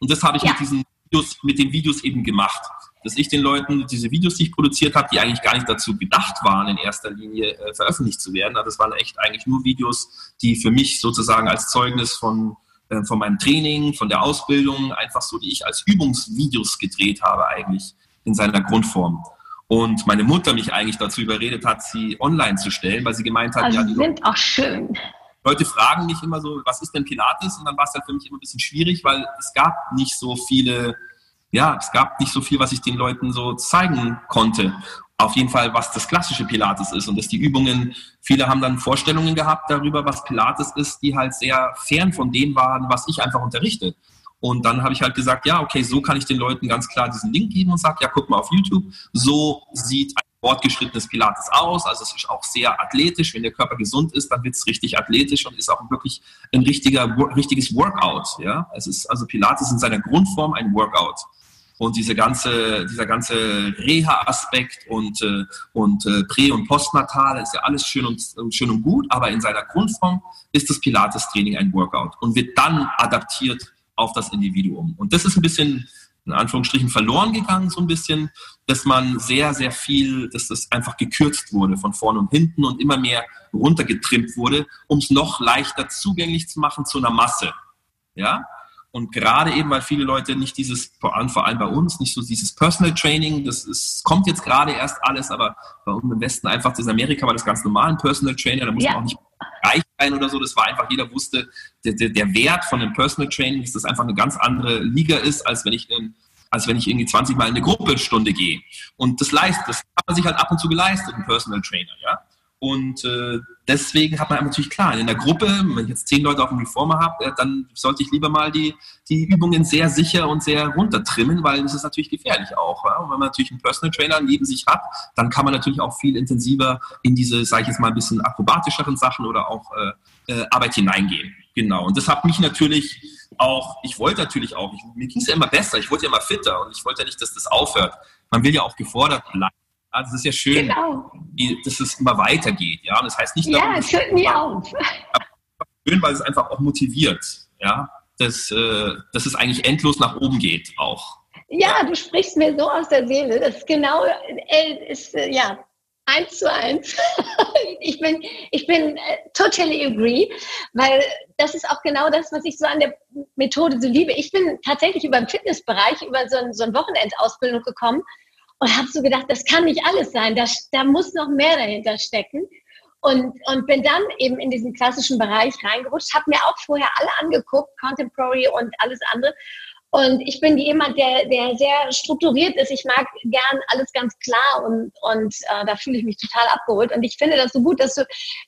Und das habe ich ja. mit diesen Videos, mit den Videos eben gemacht. Dass ich den Leuten diese Videos, die ich produziert habe, die eigentlich gar nicht dazu gedacht waren, in erster Linie äh, veröffentlicht zu werden. Also das waren echt eigentlich nur Videos, die für mich sozusagen als Zeugnis von, äh, von meinem Training, von der Ausbildung, einfach so, die ich als Übungsvideos gedreht habe eigentlich in seiner Grundform und meine Mutter mich eigentlich dazu überredet hat, sie online zu stellen, weil sie gemeint hat, also ja, die sind Leute, auch schön. Leute fragen mich immer so, was ist denn Pilates? Und dann war es halt für mich immer ein bisschen schwierig, weil es gab nicht so viele, ja, es gab nicht so viel, was ich den Leuten so zeigen konnte. Auf jeden Fall, was das klassische Pilates ist und dass die Übungen, viele haben dann Vorstellungen gehabt darüber, was Pilates ist, die halt sehr fern von dem waren, was ich einfach unterrichte. Und dann habe ich halt gesagt, ja, okay, so kann ich den Leuten ganz klar diesen Link geben und sage, ja, guck mal auf YouTube, so sieht ein fortgeschrittenes Pilates aus. Also es ist auch sehr athletisch. Wenn der Körper gesund ist, dann wird es richtig athletisch und ist auch wirklich ein richtiger, richtiges Workout. Ja, es ist also Pilates in seiner Grundform ein Workout. Und diese ganze, dieser ganze Reha-Aspekt und, äh, und äh, Prä- und Postnatal ist ja alles schön und, schön und gut, aber in seiner Grundform ist das Pilates-Training ein Workout und wird dann adaptiert auf das Individuum. Und das ist ein bisschen, in Anführungsstrichen, verloren gegangen, so ein bisschen, dass man sehr, sehr viel, dass das einfach gekürzt wurde von vorne und hinten und immer mehr runtergetrimmt wurde, um es noch leichter zugänglich zu machen zu einer Masse. Ja? Und gerade eben, weil viele Leute nicht dieses, vor allem, vor allem bei uns, nicht so dieses Personal Training, das ist, kommt jetzt gerade erst alles, aber bei uns im Westen einfach, das in Amerika war das ganz normal, ein Personal Trainer, da muss ja. man auch nicht reich sein oder so, das war einfach, jeder wusste, der, der, Wert von einem Personal Training, dass das einfach eine ganz andere Liga ist, als wenn ich in, als wenn ich irgendwie 20 Mal in eine Gruppenstunde gehe. Und das leistet, das hat man sich halt ab und zu geleistet, ein Personal Trainer, ja. Und äh, deswegen hat man natürlich klar, in der Gruppe, wenn ich jetzt zehn Leute auf dem Reformer habe, äh, dann sollte ich lieber mal die, die Übungen sehr sicher und sehr runtertrimmen, weil das ist natürlich gefährlich auch. Ja? Und wenn man natürlich einen Personal Trainer neben sich hat, dann kann man natürlich auch viel intensiver in diese, sage ich jetzt mal, ein bisschen akrobatischeren Sachen oder auch äh, äh, Arbeit hineingehen. Genau. Und das hat mich natürlich auch, ich wollte natürlich auch, ich, mir ging es ja immer besser, ich wollte ja immer fitter und ich wollte ja nicht, dass das aufhört. Man will ja auch gefordert bleiben. Also es ist ja schön, genau. dass es immer weitergeht. Ja, das heißt nicht, ja, es hört nie auf. Schön, weil es einfach auch motiviert. Ja, dass, äh, dass es eigentlich endlos nach oben geht auch. Ja, du sprichst mir so aus der Seele. Das ist genau, äh, ist, äh, ja, eins zu eins. ich bin, ich bin totally agree, weil das ist auch genau das, was ich so an der Methode so liebe. Ich bin tatsächlich über den Fitnessbereich, über so, ein, so eine Wochenendausbildung gekommen und habe so gedacht, das kann nicht alles sein, da, da muss noch mehr dahinter stecken. Und, und bin dann eben in diesen klassischen Bereich reingerutscht, habe mir auch vorher alle angeguckt, Contemporary und alles andere. Und ich bin jemand, der, der sehr strukturiert ist. Ich mag gern alles ganz klar und, und äh, da fühle ich mich total abgeholt. Und ich finde das so gut, dass du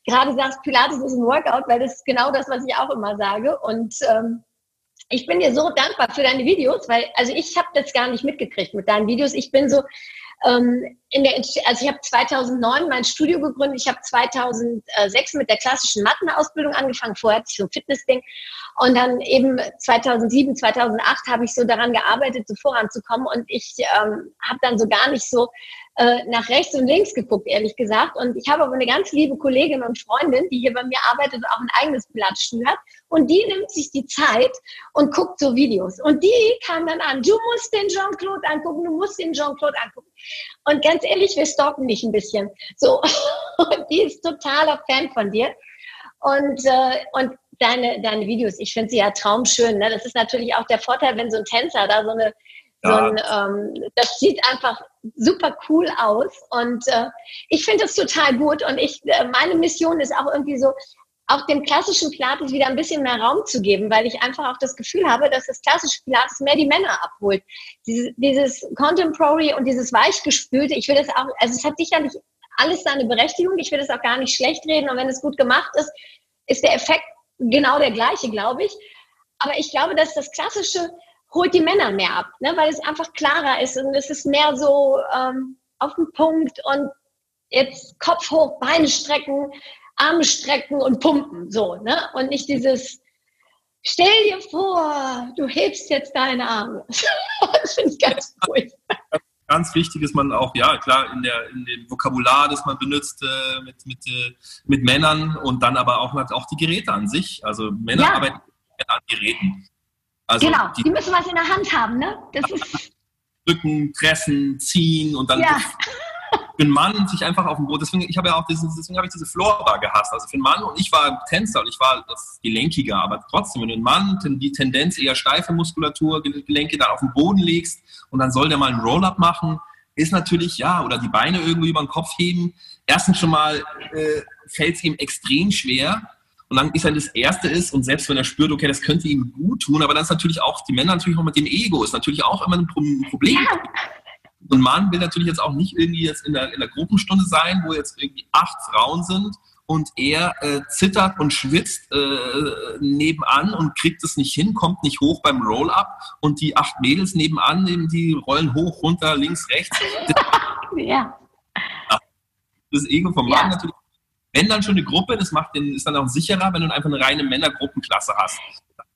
gerade sagst, Pilates ist ein Workout, weil das ist genau das, was ich auch immer sage. Und ähm, ich bin dir so dankbar für deine Videos, weil, also ich habe das gar nicht mitgekriegt mit deinen Videos. Ich bin so ähm, in der, also ich habe 2009 mein Studio gegründet. Ich habe 2006 mit der klassischen Mattenausbildung angefangen. Vorher hatte ich so ein Fitnessding. Und dann eben 2007, 2008 habe ich so daran gearbeitet, so voranzukommen. Und ich ähm, habe dann so gar nicht so äh, nach rechts und links geguckt, ehrlich gesagt. Und ich habe aber eine ganz liebe Kollegin und Freundin, die hier bei mir arbeitet auch ein eigenes Blattstuhl hat. Und die nimmt sich die Zeit und guckt so Videos. Und die kam dann an, du musst den Jean-Claude angucken, du musst den Jean-Claude angucken. Und ganz ehrlich, wir stalken dich ein bisschen. So. Und die ist totaler Fan von dir. Und, äh, und deine, deine Videos, ich finde sie ja traumschön. Ne? Das ist natürlich auch der Vorteil, wenn so ein Tänzer da so eine So ein, ähm, das sieht einfach super cool aus und äh, ich finde das total gut und ich äh, meine Mission ist auch irgendwie so auch dem klassischen Pilates wieder ein bisschen mehr Raum zu geben, weil ich einfach auch das Gefühl habe, dass das klassische Pilates mehr die Männer abholt. Dieses, dieses Contemporary und dieses weichgespülte, ich will das auch, also es hat sicherlich alles seine Berechtigung, ich will das auch gar nicht schlecht reden und wenn es gut gemacht ist, ist der Effekt genau der gleiche, glaube ich. Aber ich glaube, dass das klassische holt die Männer mehr ab, ne? weil es einfach klarer ist und es ist mehr so ähm, auf den Punkt und jetzt Kopf hoch, Beine strecken, Arme strecken und pumpen, so, ne? Und nicht dieses, stell dir vor, du hebst jetzt deine Arme. das finde ich ganz cool. Ganz wichtig ist man auch, ja, klar, in, der, in dem Vokabular, das man benutzt äh, mit, mit, äh, mit Männern und dann aber auch, auch die Geräte an sich. Also Männer ja. arbeiten an Geräten. Also genau, die, die, müssen was in der Hand haben, ne? Das ist drücken, pressen, ziehen und dann ja. für einen Mann sich einfach auf dem Boot. Deswegen, ich habe ja auch dieses, deswegen habe ich diese Floorbar gehasst. Also für einen Mann und ich war Tänzer und ich war das gelenkiger, aber trotzdem, wenn du einen Mann die Tendenz eher steife Muskulatur, Gelenke dann auf dem Boden legst und dann soll der mal einen Roll-up machen, ist natürlich, ja, oder die Beine irgendwie über den Kopf heben. Erstens schon mal äh, fällt es ihm extrem schwer und dann ist er das Erste ist, und selbst wenn er spürt, okay, das könnte ihm gut tun, aber dann ist natürlich auch, die Männer natürlich auch mit dem Ego, ist natürlich auch immer ein Problem. Ja. Und Mann will natürlich jetzt auch nicht irgendwie jetzt in der, in der Gruppenstunde sein, wo jetzt irgendwie acht Frauen sind und er äh, zittert und schwitzt äh, nebenan und kriegt es nicht hin, kommt nicht hoch beim Roll-Up und die acht Mädels nebenan, die rollen hoch, runter, links, rechts. ja. Das Ego vom Mann ja. natürlich wenn dann schon eine Gruppe, das macht den, ist dann auch sicherer, wenn du einfach eine reine Männergruppenklasse hast.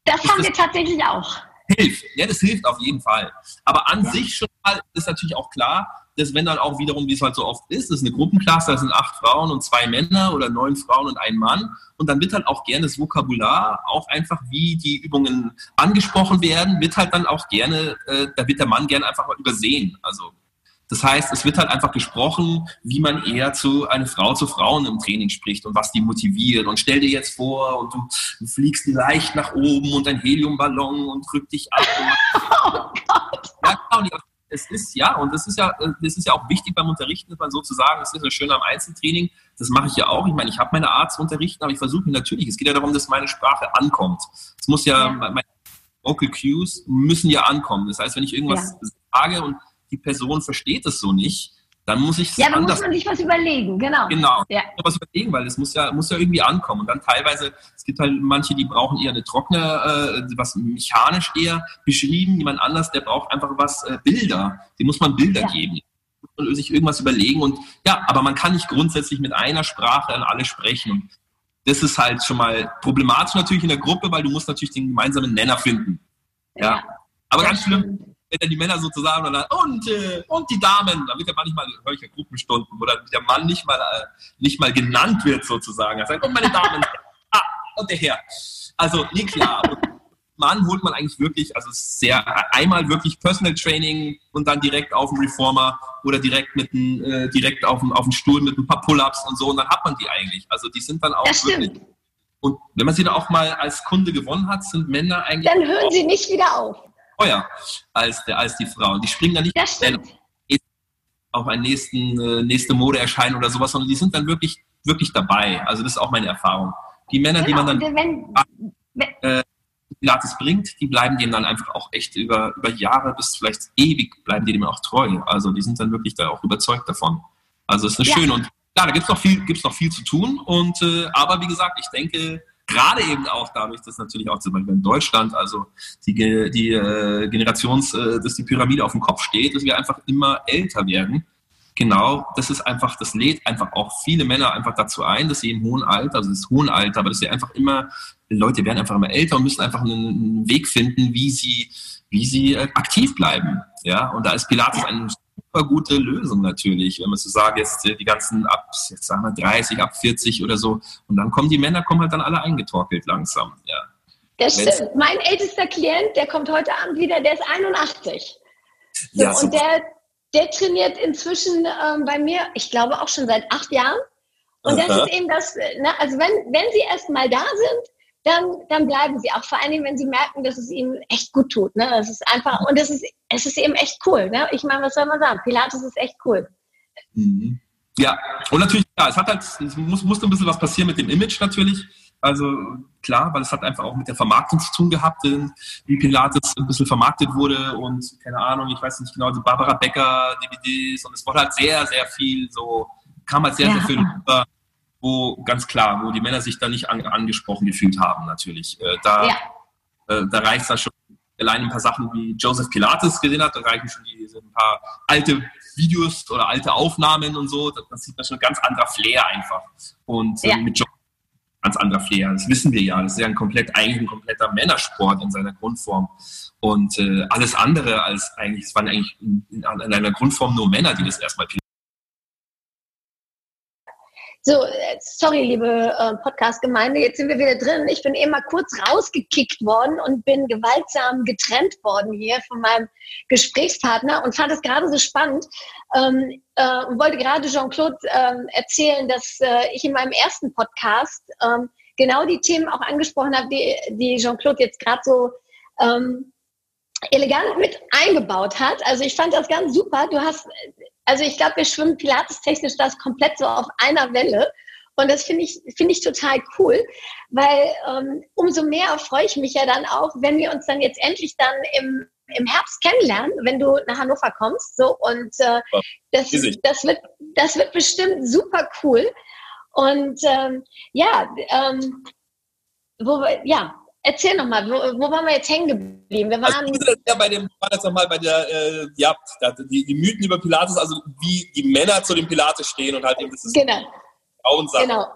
Das haben wir tatsächlich auch. Hilft, ja, das hilft auf jeden Fall. Aber an ja. sich schon mal ist natürlich auch klar, dass wenn dann auch wiederum, wie es halt so oft ist, das ist eine Gruppenklasse, da sind acht Frauen und zwei Männer oder neun Frauen und ein Mann. Und dann wird halt auch gerne das Vokabular, auch einfach wie die Übungen angesprochen werden, wird halt dann auch gerne, äh, da wird der Mann gerne einfach mal übersehen. Also das heißt, es wird halt einfach gesprochen, wie man eher zu einer Frau zu Frauen im Training spricht und was die motiviert. Und stell dir jetzt vor, und du fliegst leicht nach oben und ein Heliumballon und drückt dich ab. oh Gott. Ja, genau. Es ist ja, und das ist ja, das ist ja auch wichtig beim Unterrichten, dass man sozusagen, das ist ja schön am Einzeltraining, das mache ich ja auch. Ich meine, ich habe meine Art zu unterrichten, aber ich versuche natürlich, es geht ja darum, dass meine Sprache ankommt. Es muss ja, ja. meine Vocal Cues müssen ja ankommen. Das heißt, wenn ich irgendwas ja. sage und die Person versteht es so nicht, dann muss ich Ja, dann muss man sich was überlegen, genau. Genau, ja. was überlegen, weil es muss ja, muss ja irgendwie ankommen. Und dann teilweise, es gibt halt manche, die brauchen eher eine trockene, äh, was mechanisch eher beschrieben, jemand anders, der braucht einfach was, äh, Bilder. Dem muss man Bilder ja. geben. Muss man sich irgendwas überlegen. Und ja, aber man kann nicht grundsätzlich mit einer Sprache an alle sprechen. Und das ist halt schon mal problematisch natürlich in der Gruppe, weil du musst natürlich den gemeinsamen Nenner finden. Ja. ja aber ganz schlimm, wenn dann die Männer sozusagen und, dann, und, äh, und die Damen, damit der Mann nicht mal solche Gruppenstunden oder der Mann nicht mal, äh, nicht mal genannt wird sozusagen. Er sagt, und meine Damen, ah, und der Herr. Also, nee, klar. Mann holt man eigentlich wirklich, also sehr, einmal wirklich Personal Training und dann direkt auf dem Reformer oder direkt mit einem, äh, direkt auf dem, auf dem Stuhl mit ein paar Pull-Ups und so und dann hat man die eigentlich. Also die sind dann auch wirklich. Und wenn man sie dann auch mal als Kunde gewonnen hat, sind Männer eigentlich. Dann hören sie nicht wieder auf teuer als, der, als die Frauen. Die springen dann nicht auf eine nächsten, äh, nächste Modeerscheinung oder sowas, sondern die sind dann wirklich, wirklich dabei. Also das ist auch meine Erfahrung. Die Männer, genau, die man dann wenn, äh, Pilates bringt, die bleiben dem dann einfach auch echt über, über Jahre bis vielleicht ewig bleiben die dem auch treu. Also die sind dann wirklich da auch überzeugt davon. Also es ist eine ja. schöne und klar, da gibt es noch viel, gibt's noch viel zu tun. Und äh, aber wie gesagt, ich denke, gerade eben auch dadurch, dass natürlich auch zum Beispiel in Deutschland, also die, die äh, Generations, äh, dass die Pyramide auf dem Kopf steht, dass wir einfach immer älter werden. Genau, das ist einfach, das lädt einfach auch viele Männer einfach dazu ein, dass sie im hohen Alter, also das hohen Alter, aber dass sie einfach immer, Leute werden einfach immer älter und müssen einfach einen Weg finden, wie sie, wie sie äh, aktiv bleiben. Ja, und da ist Pilates ein super gute Lösung natürlich, wenn man so sagt, jetzt die ganzen ab, jetzt sagen wir 30, ab 40 oder so. Und dann kommen die Männer, kommen halt dann alle eingetorkelt langsam, ja. Das stimmt. Mein ältester Klient, der kommt heute Abend wieder, der ist 81. So, ja, und der, der trainiert inzwischen ähm, bei mir, ich glaube auch schon seit acht Jahren. Und Aha. das ist eben das, ne, also wenn, wenn sie erst mal da sind, dann, dann bleiben sie auch. Vor allem, wenn sie merken, dass es ihnen echt gut tut. Ne? Das ist einfach, und es ist, es ist eben echt cool. Ne? Ich meine, was soll man sagen? Pilates ist echt cool. Mhm. Ja, und natürlich, ja, es hat halt, es muss, musste ein bisschen was passieren mit dem Image natürlich. Also klar, weil es hat einfach auch mit der Vermarktung zu tun gehabt, wie Pilates ein bisschen vermarktet wurde und keine Ahnung, ich weiß nicht genau, die Barbara Becker DVDs und es wurde halt sehr, sehr viel so, kam halt sehr, ja. sehr viel rüber, wo ganz klar, wo die Männer sich da nicht an, angesprochen gefühlt haben natürlich. Äh, da, ja. äh, da reicht es dann schon allein ein paar Sachen wie Joseph Pilates gesehen hat, da reichen schon die, ein paar alte Videos oder alte Aufnahmen und so, das sieht man schon ein ganz anderer Flair einfach. Und äh, ja. mit Joseph ganz anderer Flair. Das wissen wir ja. Das ist ja ein komplett, eigentlich ein kompletter Männersport in seiner Grundform. Und äh, alles andere als eigentlich, es waren eigentlich in, in, in einer Grundform nur Männer, die das erstmal so, äh, sorry, liebe äh, Podcast-Gemeinde, jetzt sind wir wieder drin. Ich bin eben mal kurz rausgekickt worden und bin gewaltsam getrennt worden hier von meinem Gesprächspartner und fand es gerade so spannend ähm, äh, und wollte gerade Jean-Claude ähm, erzählen, dass äh, ich in meinem ersten Podcast ähm, genau die Themen auch angesprochen habe, die, die Jean-Claude jetzt gerade so ähm, elegant mit eingebaut hat. Also ich fand das ganz super. Du hast also ich glaube, wir schwimmen pilates-technisch das komplett so auf einer Welle. Und das finde ich, finde ich total cool, weil ähm, umso mehr freue ich mich ja dann auch, wenn wir uns dann jetzt endlich dann im, im Herbst kennenlernen, wenn du nach Hannover kommst. So und äh, das, das, wird, das wird bestimmt super cool. Und ähm, ja, ähm, wo wir, ja, Erzähl nochmal, wo, wo waren wir jetzt hängen geblieben? Wir waren also, ja bei dem, war jetzt nochmal bei der, äh, ja, die, die, Mythen über Pilates, also wie die Männer zu dem Pilates stehen und halt eben das ist genau. Frauensache. Genau.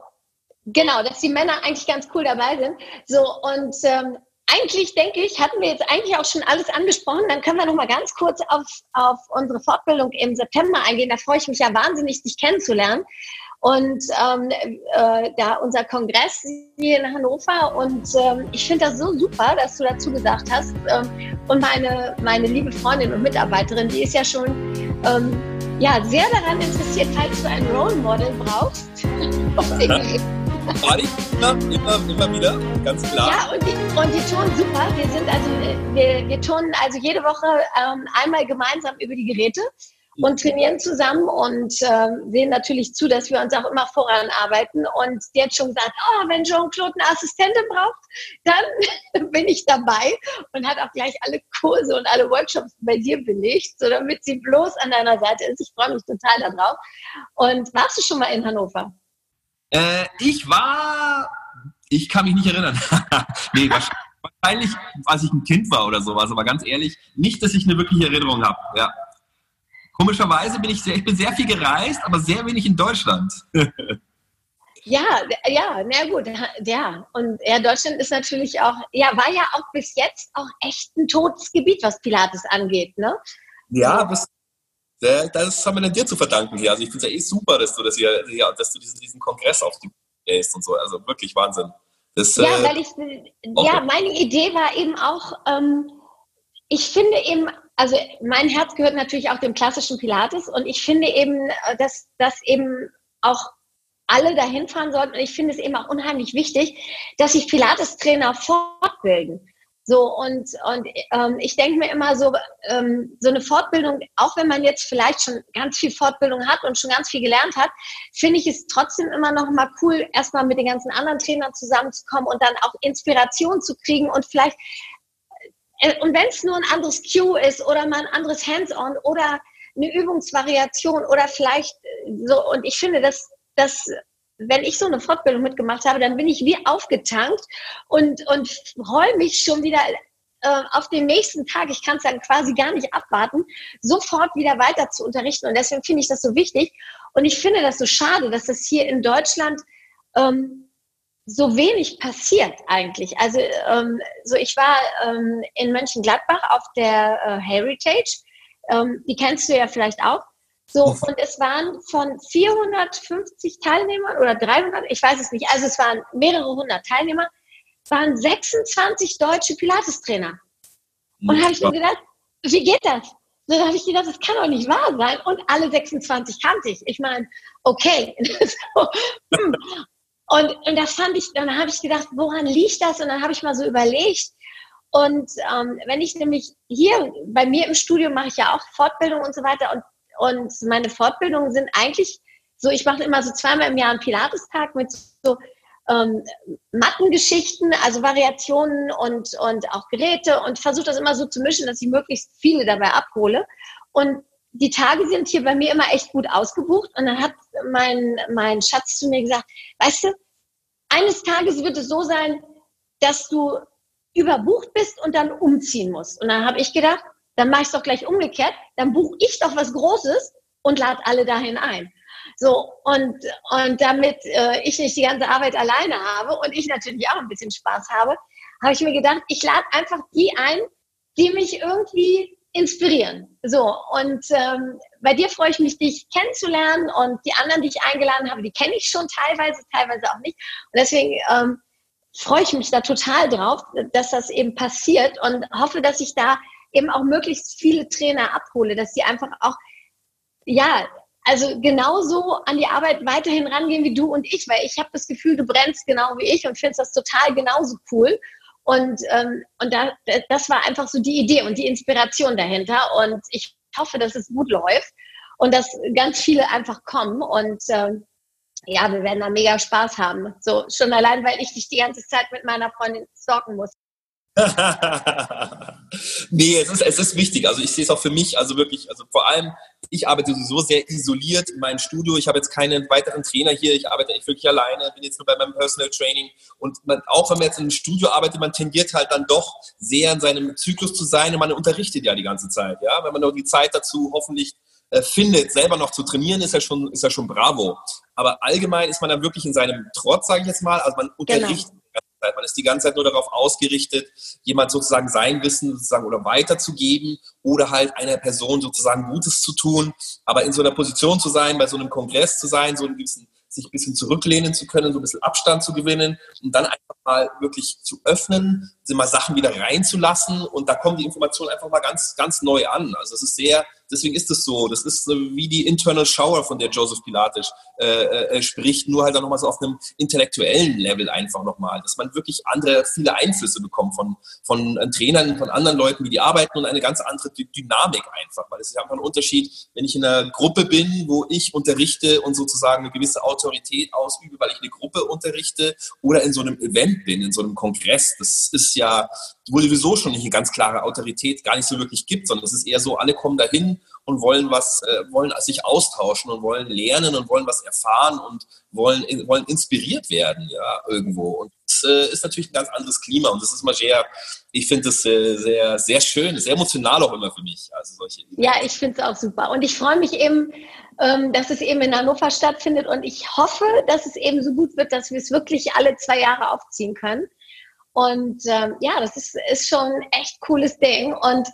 Genau, dass die Männer eigentlich ganz cool dabei sind. So, und ähm, eigentlich denke ich, hatten wir jetzt eigentlich auch schon alles angesprochen. Dann können wir noch mal ganz kurz auf, auf unsere Fortbildung im September eingehen. Da freue ich mich ja wahnsinnig, dich kennenzulernen. Und ähm, äh, da unser Kongress hier in Hannover und ähm, ich finde das so super, dass du dazu gesagt hast. Ähm, und meine, meine liebe Freundin und Mitarbeiterin, die ist ja schon ähm, ja, sehr daran interessiert, falls du ein Role Model brauchst. Ich immer, immer, immer wieder, ganz klar. Ja, und die, und die turnen super. Wir sind also, wir, wir turnen also jede Woche ähm, einmal gemeinsam über die Geräte und trainieren zusammen und äh, sehen natürlich zu, dass wir uns auch immer voranarbeiten. Und hat schon gesagt, oh, wenn Jean-Claude eine Assistentin braucht, dann bin ich dabei und hat auch gleich alle Kurse und alle Workshops bei dir belegt, so damit sie bloß an deiner Seite ist. Ich freue mich total darauf. Und warst du schon mal in Hannover? Äh, ich war, ich kann mich nicht erinnern. nee, wahrscheinlich, als ich ein Kind war oder sowas, aber ganz ehrlich, nicht, dass ich eine wirkliche Erinnerung habe. Ja. Komischerweise bin ich sehr, ich bin sehr viel gereist, aber sehr wenig in Deutschland. ja, ja, na gut, ja. Und ja, Deutschland ist natürlich auch, ja, war ja auch bis jetzt auch echt ein totes Gebiet, was Pilates angeht, ne? Ja, das, das haben wir dann dir zu verdanken hier. Also ich finde es ja eh super, dass du das hier, ja, dass du diesen, diesen Kongress auf die gehst und so. Also wirklich Wahnsinn. Das, ja, äh, weil ich, ja, meine Idee war eben auch, ähm, ich finde eben also mein Herz gehört natürlich auch dem klassischen Pilates und ich finde eben, äh, dass, dass eben auch alle dahin fahren sollten. Und ich finde es eben auch unheimlich wichtig, dass sich Pilates-Trainer fortbilden. So, und, und ähm, ich denke mir immer so, ähm, so eine Fortbildung, auch wenn man jetzt vielleicht schon ganz viel Fortbildung hat und schon ganz viel gelernt hat, finde ich es trotzdem immer noch mal cool, erstmal mit den ganzen anderen Trainern zusammenzukommen und dann auch Inspiration zu kriegen und vielleicht und wenn es nur ein anderes Cue ist oder mal ein anderes Hands-on oder eine Übungsvariation oder vielleicht äh, so, und ich finde, dass, dass wenn ich so eine Fortbildung mitgemacht habe, dann bin ich wie aufgetankt und, und freue mich schon wieder äh, auf den nächsten Tag, ich kann es dann quasi gar nicht abwarten, sofort wieder weiter zu unterrichten. Und deswegen finde ich das so wichtig. Und ich finde das so schade, dass das hier in Deutschland ähm, so wenig passiert eigentlich. Also ähm, so ich war ähm, in Mönchengladbach auf der äh, Heritage, ähm, die kennst du ja vielleicht auch. So und es waren von 450 Teilnehmern oder 300, ich weiß es nicht. Also es waren mehrere hundert Teilnehmer, waren 26 deutsche Pilates-Trainer. Und habe ich mir gedacht, wie geht das? So, da habe ich gedacht, das kann doch nicht wahr sein. Und alle 26 kannte ich. Ich meine, okay. so, hm. Und, und das fand ich, dann habe ich gedacht, woran liegt das? Und dann habe ich mal so überlegt. Und ähm, wenn ich nämlich hier, bei mir im Studio mache ich ja auch Fortbildung und so weiter. Und, und meine Fortbildungen sind eigentlich so, ich mache immer so zweimal im Jahr einen Pilatestag mit so ähm, Mattengeschichten, also Variationen und, und auch Geräte und versuche das immer so zu mischen, dass ich möglichst viele dabei abhole. Und die Tage sind hier bei mir immer echt gut ausgebucht. Und dann hat mein, mein Schatz zu mir gesagt, weißt du, eines Tages wird es so sein, dass du überbucht bist und dann umziehen musst. Und dann habe ich gedacht, dann mache ich es doch gleich umgekehrt, dann buche ich doch was Großes und lade alle dahin ein. So, und, und damit äh, ich nicht die ganze Arbeit alleine habe und ich natürlich auch ein bisschen Spaß habe, habe ich mir gedacht, ich lade einfach die ein, die mich irgendwie inspirieren. So, und ähm, bei dir freue ich mich, dich kennenzulernen und die anderen, die ich eingeladen habe, die kenne ich schon teilweise, teilweise auch nicht. Und deswegen ähm, freue ich mich da total drauf, dass das eben passiert und hoffe, dass ich da eben auch möglichst viele Trainer abhole, dass die einfach auch, ja, also genauso an die Arbeit weiterhin rangehen wie du und ich, weil ich habe das Gefühl, du brennst genau wie ich und findest das total genauso cool. Und, ähm, und da, das war einfach so die Idee und die Inspiration dahinter. Und ich hoffe, dass es gut läuft und dass ganz viele einfach kommen. Und ähm, ja, wir werden da mega Spaß haben. So schon allein, weil ich dich die ganze Zeit mit meiner Freundin stalken muss. nee, es ist, es ist wichtig. Also ich sehe es auch für mich, also wirklich, also vor allem, ich arbeite sowieso sehr isoliert in meinem Studio. Ich habe jetzt keinen weiteren Trainer hier. Ich arbeite echt wirklich alleine, bin jetzt nur bei meinem Personal Training. Und man, auch wenn man jetzt in einem Studio arbeitet, man tendiert halt dann doch sehr in seinem Zyklus zu sein und man unterrichtet ja die ganze Zeit. Ja, wenn man nur die Zeit dazu hoffentlich äh, findet, selber noch zu trainieren, ist ja schon, ist ja schon bravo. Aber allgemein ist man dann wirklich in seinem Trotz, sage ich jetzt mal, also man genau. unterrichtet genau. Zeit. Man ist die ganze Zeit nur darauf ausgerichtet, jemand sozusagen sein Wissen sozusagen oder weiterzugeben oder halt einer Person sozusagen Gutes zu tun. Aber in so einer Position zu sein, bei so einem Kongress zu sein, so einen gewissen sich ein bisschen zurücklehnen zu können, so ein bisschen Abstand zu gewinnen und dann einfach mal wirklich zu öffnen, mal Sachen wieder reinzulassen und da kommen die Informationen einfach mal ganz, ganz neu an. Also es ist sehr, deswegen ist es so. Das ist wie die Internal Shower, von der Joseph Pilates äh, äh, äh, spricht, nur halt dann nochmal so auf einem intellektuellen Level einfach nochmal, dass man wirklich andere, viele Einflüsse bekommt von, von äh, Trainern, von anderen Leuten, wie die arbeiten und eine ganz andere Dynamik einfach, weil es ist einfach ein Unterschied, wenn ich in einer Gruppe bin, wo ich unterrichte und sozusagen eine gewisse Autorität ausübe, weil ich eine Gruppe unterrichte oder in so einem Event bin, in so einem Kongress. Das ist ja wo sowieso schon eine ganz klare Autorität gar nicht so wirklich gibt, sondern es ist eher so, alle kommen dahin und wollen was, äh, wollen sich austauschen und wollen lernen und wollen was erfahren und wollen, wollen inspiriert werden, ja, irgendwo. Und das äh, ist natürlich ein ganz anderes Klima und das ist immer sehr, ich finde das äh, sehr, sehr schön, sehr emotional auch immer für mich. Also solche Ja, ich finde es auch super. Und ich freue mich eben, ähm, dass es eben in Hannover stattfindet und ich hoffe, dass es eben so gut wird, dass wir es wirklich alle zwei Jahre aufziehen können. Und ähm, ja, das ist, ist schon ein echt cooles Ding. Und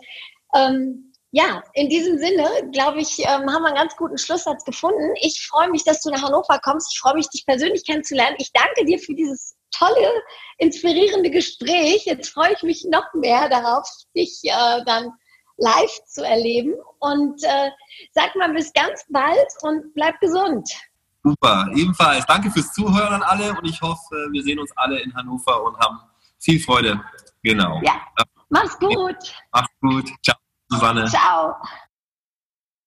ähm, ja, in diesem Sinne, glaube ich, ähm, haben wir einen ganz guten Schlusssatz gefunden. Ich freue mich, dass du nach Hannover kommst. Ich freue mich, dich persönlich kennenzulernen. Ich danke dir für dieses tolle, inspirierende Gespräch. Jetzt freue ich mich noch mehr darauf, dich äh, dann live zu erleben. Und äh, sag mal bis ganz bald und bleib gesund. Super, ebenfalls. Danke fürs Zuhören alle und ich hoffe, wir sehen uns alle in Hannover und haben viel Freude. Genau. Ja. Mach's gut. Mach's gut. Ciao, Susanne. Ciao.